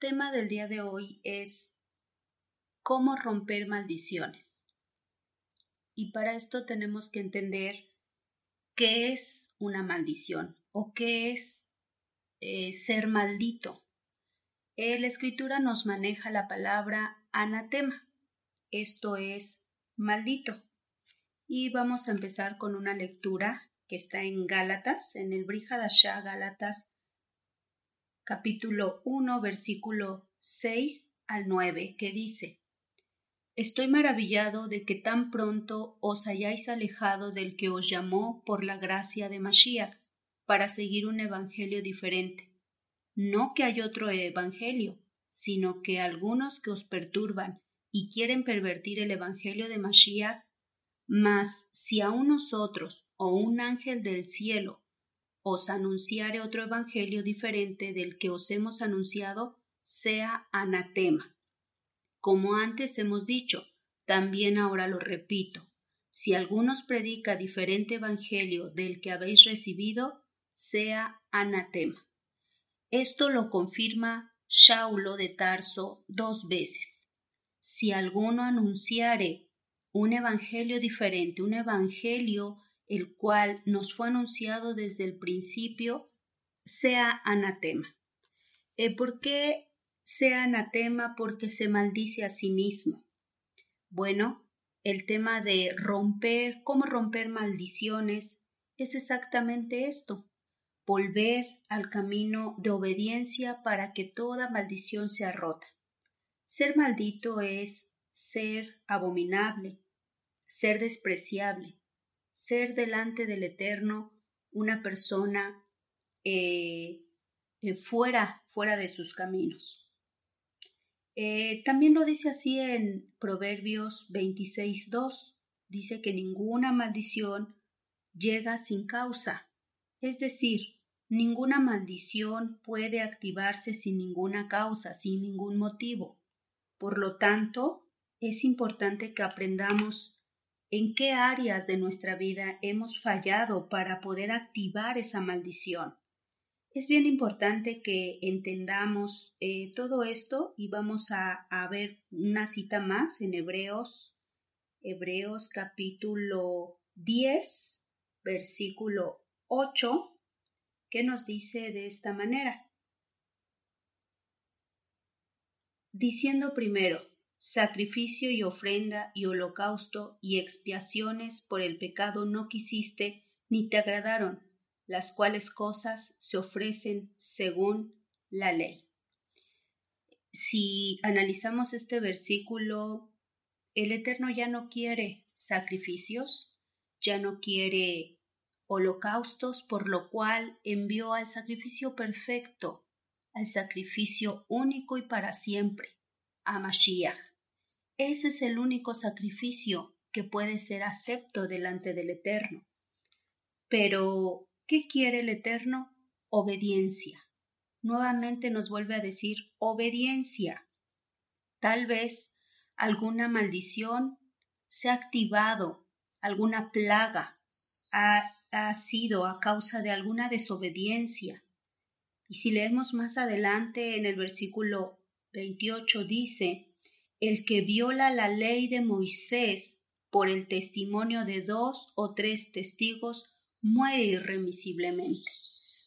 El tema del día de hoy es cómo romper maldiciones. Y para esto tenemos que entender qué es una maldición o qué es eh, ser maldito. la escritura nos maneja la palabra anatema. Esto es maldito. Y vamos a empezar con una lectura que está en Gálatas, en el Brihadashá Gálatas capítulo 1, versículo 6 al 9, que dice, Estoy maravillado de que tan pronto os hayáis alejado del que os llamó por la gracia de Mashiach para seguir un evangelio diferente. No que hay otro evangelio, sino que algunos que os perturban y quieren pervertir el evangelio de Mashiach, mas si a nosotros o un ángel del cielo os anunciare otro evangelio diferente del que os hemos anunciado, sea anatema. Como antes hemos dicho, también ahora lo repito, si algunos predica diferente evangelio del que habéis recibido, sea anatema. Esto lo confirma Shaulo de Tarso dos veces. Si alguno anunciare un evangelio diferente, un evangelio el cual nos fue anunciado desde el principio, sea anatema. Eh, ¿Por qué sea anatema? Porque se maldice a sí mismo. Bueno, el tema de romper, cómo romper maldiciones, es exactamente esto, volver al camino de obediencia para que toda maldición sea rota. Ser maldito es ser abominable, ser despreciable, ser delante del Eterno una persona eh, eh, fuera, fuera de sus caminos. Eh, también lo dice así en Proverbios 26.2. Dice que ninguna maldición llega sin causa. Es decir, ninguna maldición puede activarse sin ninguna causa, sin ningún motivo. Por lo tanto, es importante que aprendamos en qué áreas de nuestra vida hemos fallado para poder activar esa maldición. Es bien importante que entendamos eh, todo esto y vamos a, a, ver una cita más en Hebreos, Hebreos capítulo 10, versículo 8, que nos dice de esta manera. Diciendo primero, sacrificio y ofrenda y holocausto y expiaciones por el pecado no quisiste ni te agradaron, las cuales cosas se ofrecen según la ley. Si analizamos este versículo, el Eterno ya no quiere sacrificios, ya no quiere holocaustos, por lo cual envió al sacrificio perfecto, al sacrificio único y para siempre, a Mashiach. Ese es el único sacrificio que puede ser acepto delante del Eterno. Pero, ¿qué quiere el Eterno? Obediencia. Nuevamente nos vuelve a decir obediencia. Tal vez alguna maldición se ha activado, alguna plaga ha, ha sido a causa de alguna desobediencia. Y si leemos más adelante en el versículo 28 dice, el que viola la ley de Moisés por el testimonio de dos o tres testigos muere irremisiblemente.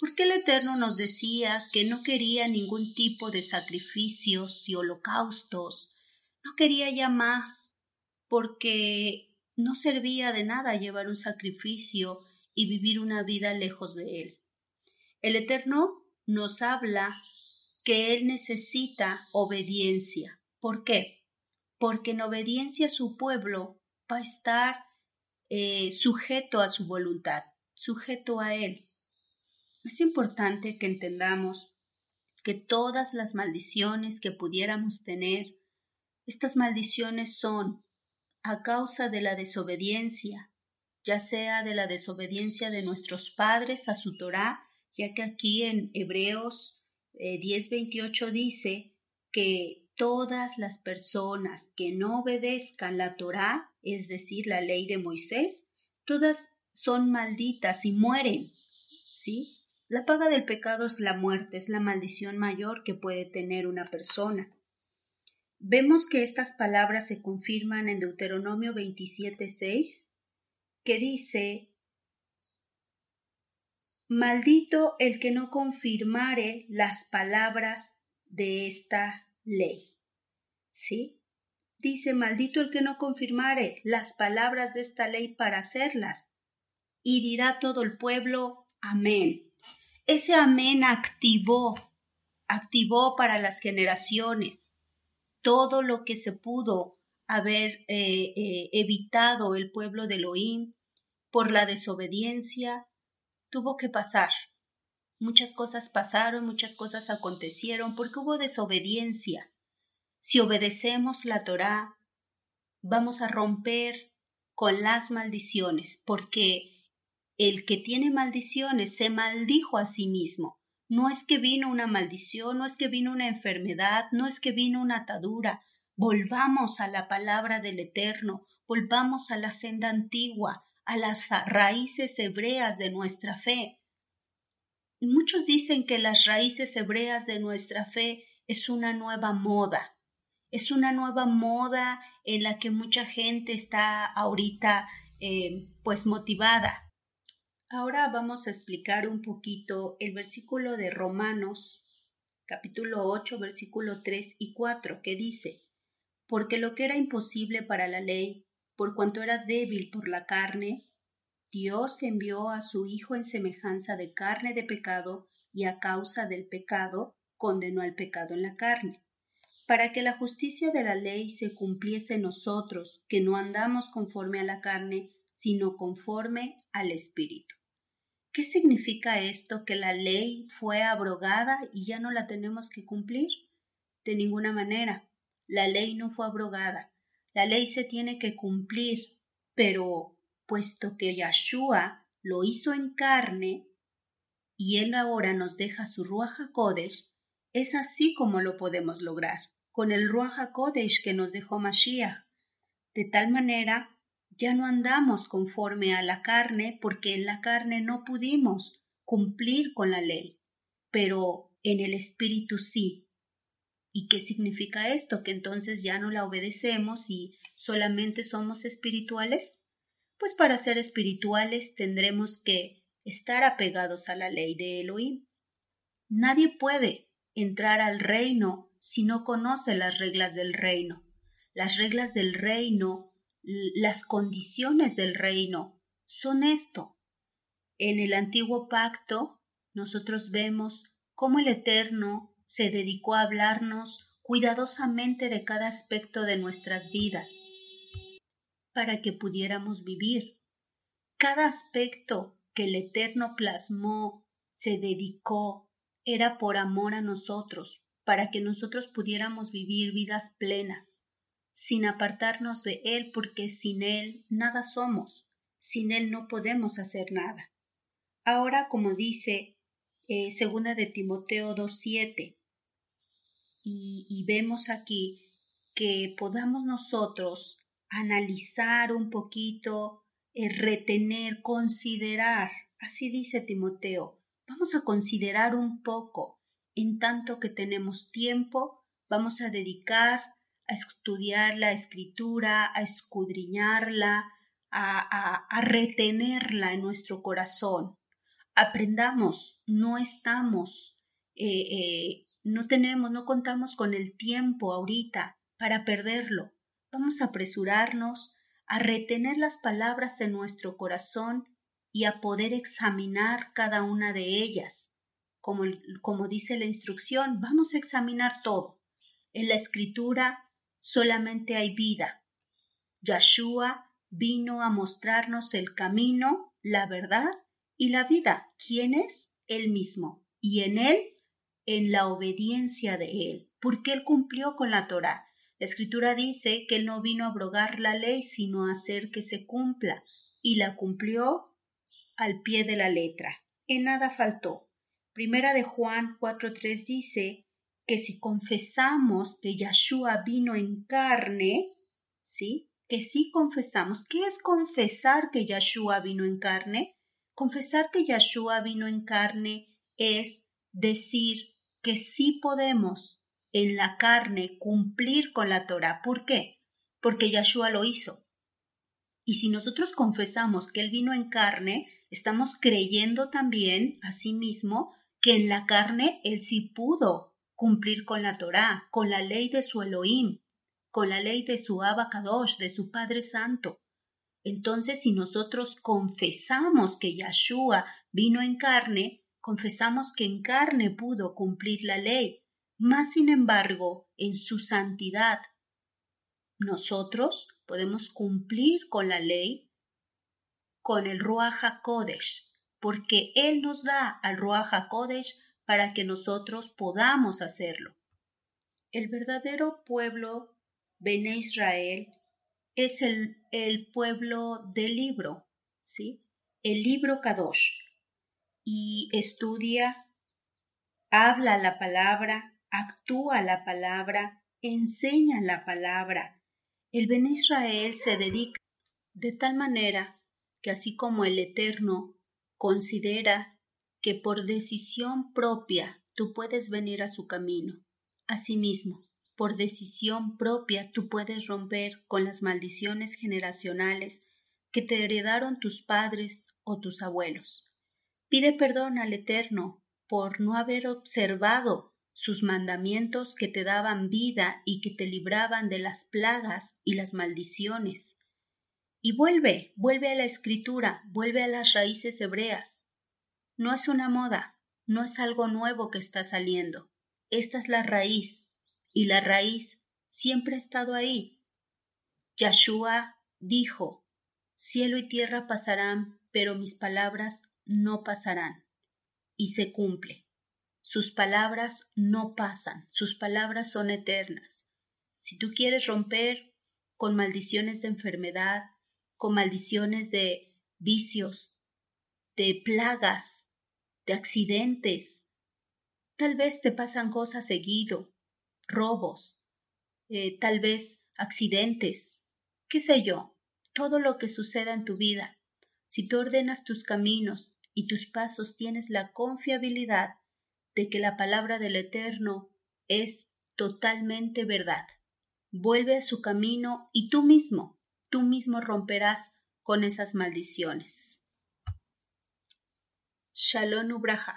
Porque el Eterno nos decía que no quería ningún tipo de sacrificios y holocaustos, no quería ya más, porque no servía de nada llevar un sacrificio y vivir una vida lejos de Él. El Eterno nos habla que Él necesita obediencia, ¿Por qué? Porque en obediencia a su pueblo va a estar eh, sujeto a su voluntad, sujeto a él. Es importante que entendamos que todas las maldiciones que pudiéramos tener, estas maldiciones son a causa de la desobediencia, ya sea de la desobediencia de nuestros padres a su Torah, ya que aquí en Hebreos 10:28 eh, dice que todas las personas que no obedezcan la Torá, es decir, la ley de Moisés, todas son malditas y mueren. ¿Sí? La paga del pecado es la muerte, es la maldición mayor que puede tener una persona. Vemos que estas palabras se confirman en Deuteronomio 27:6, que dice, Maldito el que no confirmare las palabras de esta ley. ¿Sí? Dice, maldito el que no confirmare las palabras de esta ley para hacerlas. Y dirá todo el pueblo, amén. Ese amén activó, activó para las generaciones todo lo que se pudo haber eh, eh, evitado el pueblo de Elohim por la desobediencia, tuvo que pasar. Muchas cosas pasaron, muchas cosas acontecieron porque hubo desobediencia. Si obedecemos la Torá, vamos a romper con las maldiciones, porque el que tiene maldiciones se maldijo a sí mismo. No es que vino una maldición, no es que vino una enfermedad, no es que vino una atadura. Volvamos a la palabra del Eterno, volvamos a la senda antigua, a las raíces hebreas de nuestra fe. Muchos dicen que las raíces hebreas de nuestra fe es una nueva moda, es una nueva moda en la que mucha gente está ahorita eh, pues motivada. Ahora vamos a explicar un poquito el versículo de Romanos capítulo 8 versículo 3 y 4 que dice, porque lo que era imposible para la ley, por cuanto era débil por la carne, Dios envió a su Hijo en semejanza de carne de pecado y a causa del pecado condenó al pecado en la carne, para que la justicia de la ley se cumpliese en nosotros, que no andamos conforme a la carne, sino conforme al Espíritu. ¿Qué significa esto que la ley fue abrogada y ya no la tenemos que cumplir? De ninguna manera. La ley no fue abrogada. La ley se tiene que cumplir, pero puesto que Yahshua lo hizo en carne y él ahora nos deja su Ruach HaKodesh, es así como lo podemos lograr, con el Ruach HaKodesh que nos dejó Mashiach. De tal manera, ya no andamos conforme a la carne porque en la carne no pudimos cumplir con la ley, pero en el Espíritu sí. ¿Y qué significa esto? Que entonces ya no la obedecemos y solamente somos espirituales pues para ser espirituales tendremos que estar apegados a la ley de Elohim. Nadie puede entrar al reino si no conoce las reglas del reino. Las reglas del reino, las condiciones del reino, son esto. En el antiguo pacto nosotros vemos cómo el Eterno se dedicó a hablarnos cuidadosamente de cada aspecto de nuestras vidas para que pudiéramos vivir. Cada aspecto que el Eterno plasmó, se dedicó, era por amor a nosotros, para que nosotros pudiéramos vivir vidas plenas, sin apartarnos de Él, porque sin Él nada somos, sin Él no podemos hacer nada. Ahora, como dice eh, segunda de Timoteo 2.7, y, y vemos aquí que podamos nosotros analizar un poquito, eh, retener, considerar. Así dice Timoteo. Vamos a considerar un poco. En tanto que tenemos tiempo, vamos a dedicar a estudiar la escritura, a escudriñarla, a, retenerla en nuestro corazón. Aprendamos, no estamos, eh, eh, no tenemos, no contamos con el tiempo ahorita para perderlo. Vamos a apresurarnos a retener las palabras en nuestro corazón y a poder examinar cada una de ellas. Como, dice la instrucción, vamos a examinar todo. En la escritura solamente hay vida. Yahshua vino a mostrarnos el camino, la verdad y la vida. ¿Quién es? Él mismo. Y en él, en la obediencia de él, porque él cumplió con la Torah. La escritura dice que él no vino a abrogar la ley, sino a hacer que se cumpla, y la cumplió al pie de la letra. En nada faltó. Primera de Juan 4.3 dice que si confesamos que Yahshua vino en carne, ¿sí? Que si confesamos. ¿Qué es confesar que Yahshua vino en carne? Confesar que Yahshua vino en carne es decir que sí podemos en la carne cumplir con la Torah. ¿Por qué? Porque Yahshua lo hizo. Y si nosotros confesamos que Él vino en carne, estamos creyendo también, asimismo, que en la carne Él sí pudo cumplir con la Torá, con la ley de su Elohim, con la ley de su Abacadosh, de su Padre Santo. Entonces, si nosotros confesamos que Yahshua vino en carne, confesamos que en carne pudo cumplir la ley, más sin embargo, en su santidad. Nosotros podemos cumplir con la ley con el Ruach HaKodesh, porque Él nos da al Ruach HaKodesh para que nosotros podamos hacerlo. El verdadero pueblo, Bene Israel, es el, el pueblo del libro, ¿sí? El libro Kadosh. Y estudia, habla la palabra, actúa la palabra, enseña la palabra. El Bene Israel se dedica de tal manera que así como el Eterno considera que por decisión propia tú puedes venir a su camino, asimismo, por decisión propia tú puedes romper con las maldiciones generacionales que te heredaron tus padres o tus abuelos. Pide perdón al Eterno por no haber observado sus mandamientos que te daban vida y que te libraban de las plagas y las maldiciones. Y vuelve, vuelve a la escritura, vuelve a las raíces hebreas. No es una moda, no es algo nuevo que está saliendo. Esta es la raíz, y la raíz siempre ha estado ahí. Yahshua dijo, cielo y tierra pasarán, pero mis palabras no pasarán. Y se cumple. Sus palabras no pasan, sus palabras son eternas. Si tú quieres romper con maldiciones de enfermedad, con maldiciones de vicios, de plagas, de accidentes. Tal vez te pasan cosas seguido, robos, eh, tal vez accidentes, qué sé yo, todo lo que suceda en tu vida. Si tú ordenas tus caminos y tus pasos tienes la confiabilidad de que la palabra del Eterno es totalmente verdad. Vuelve a su camino y tú mismo tú mismo romperás con esas maldiciones. Shalom Ubraja.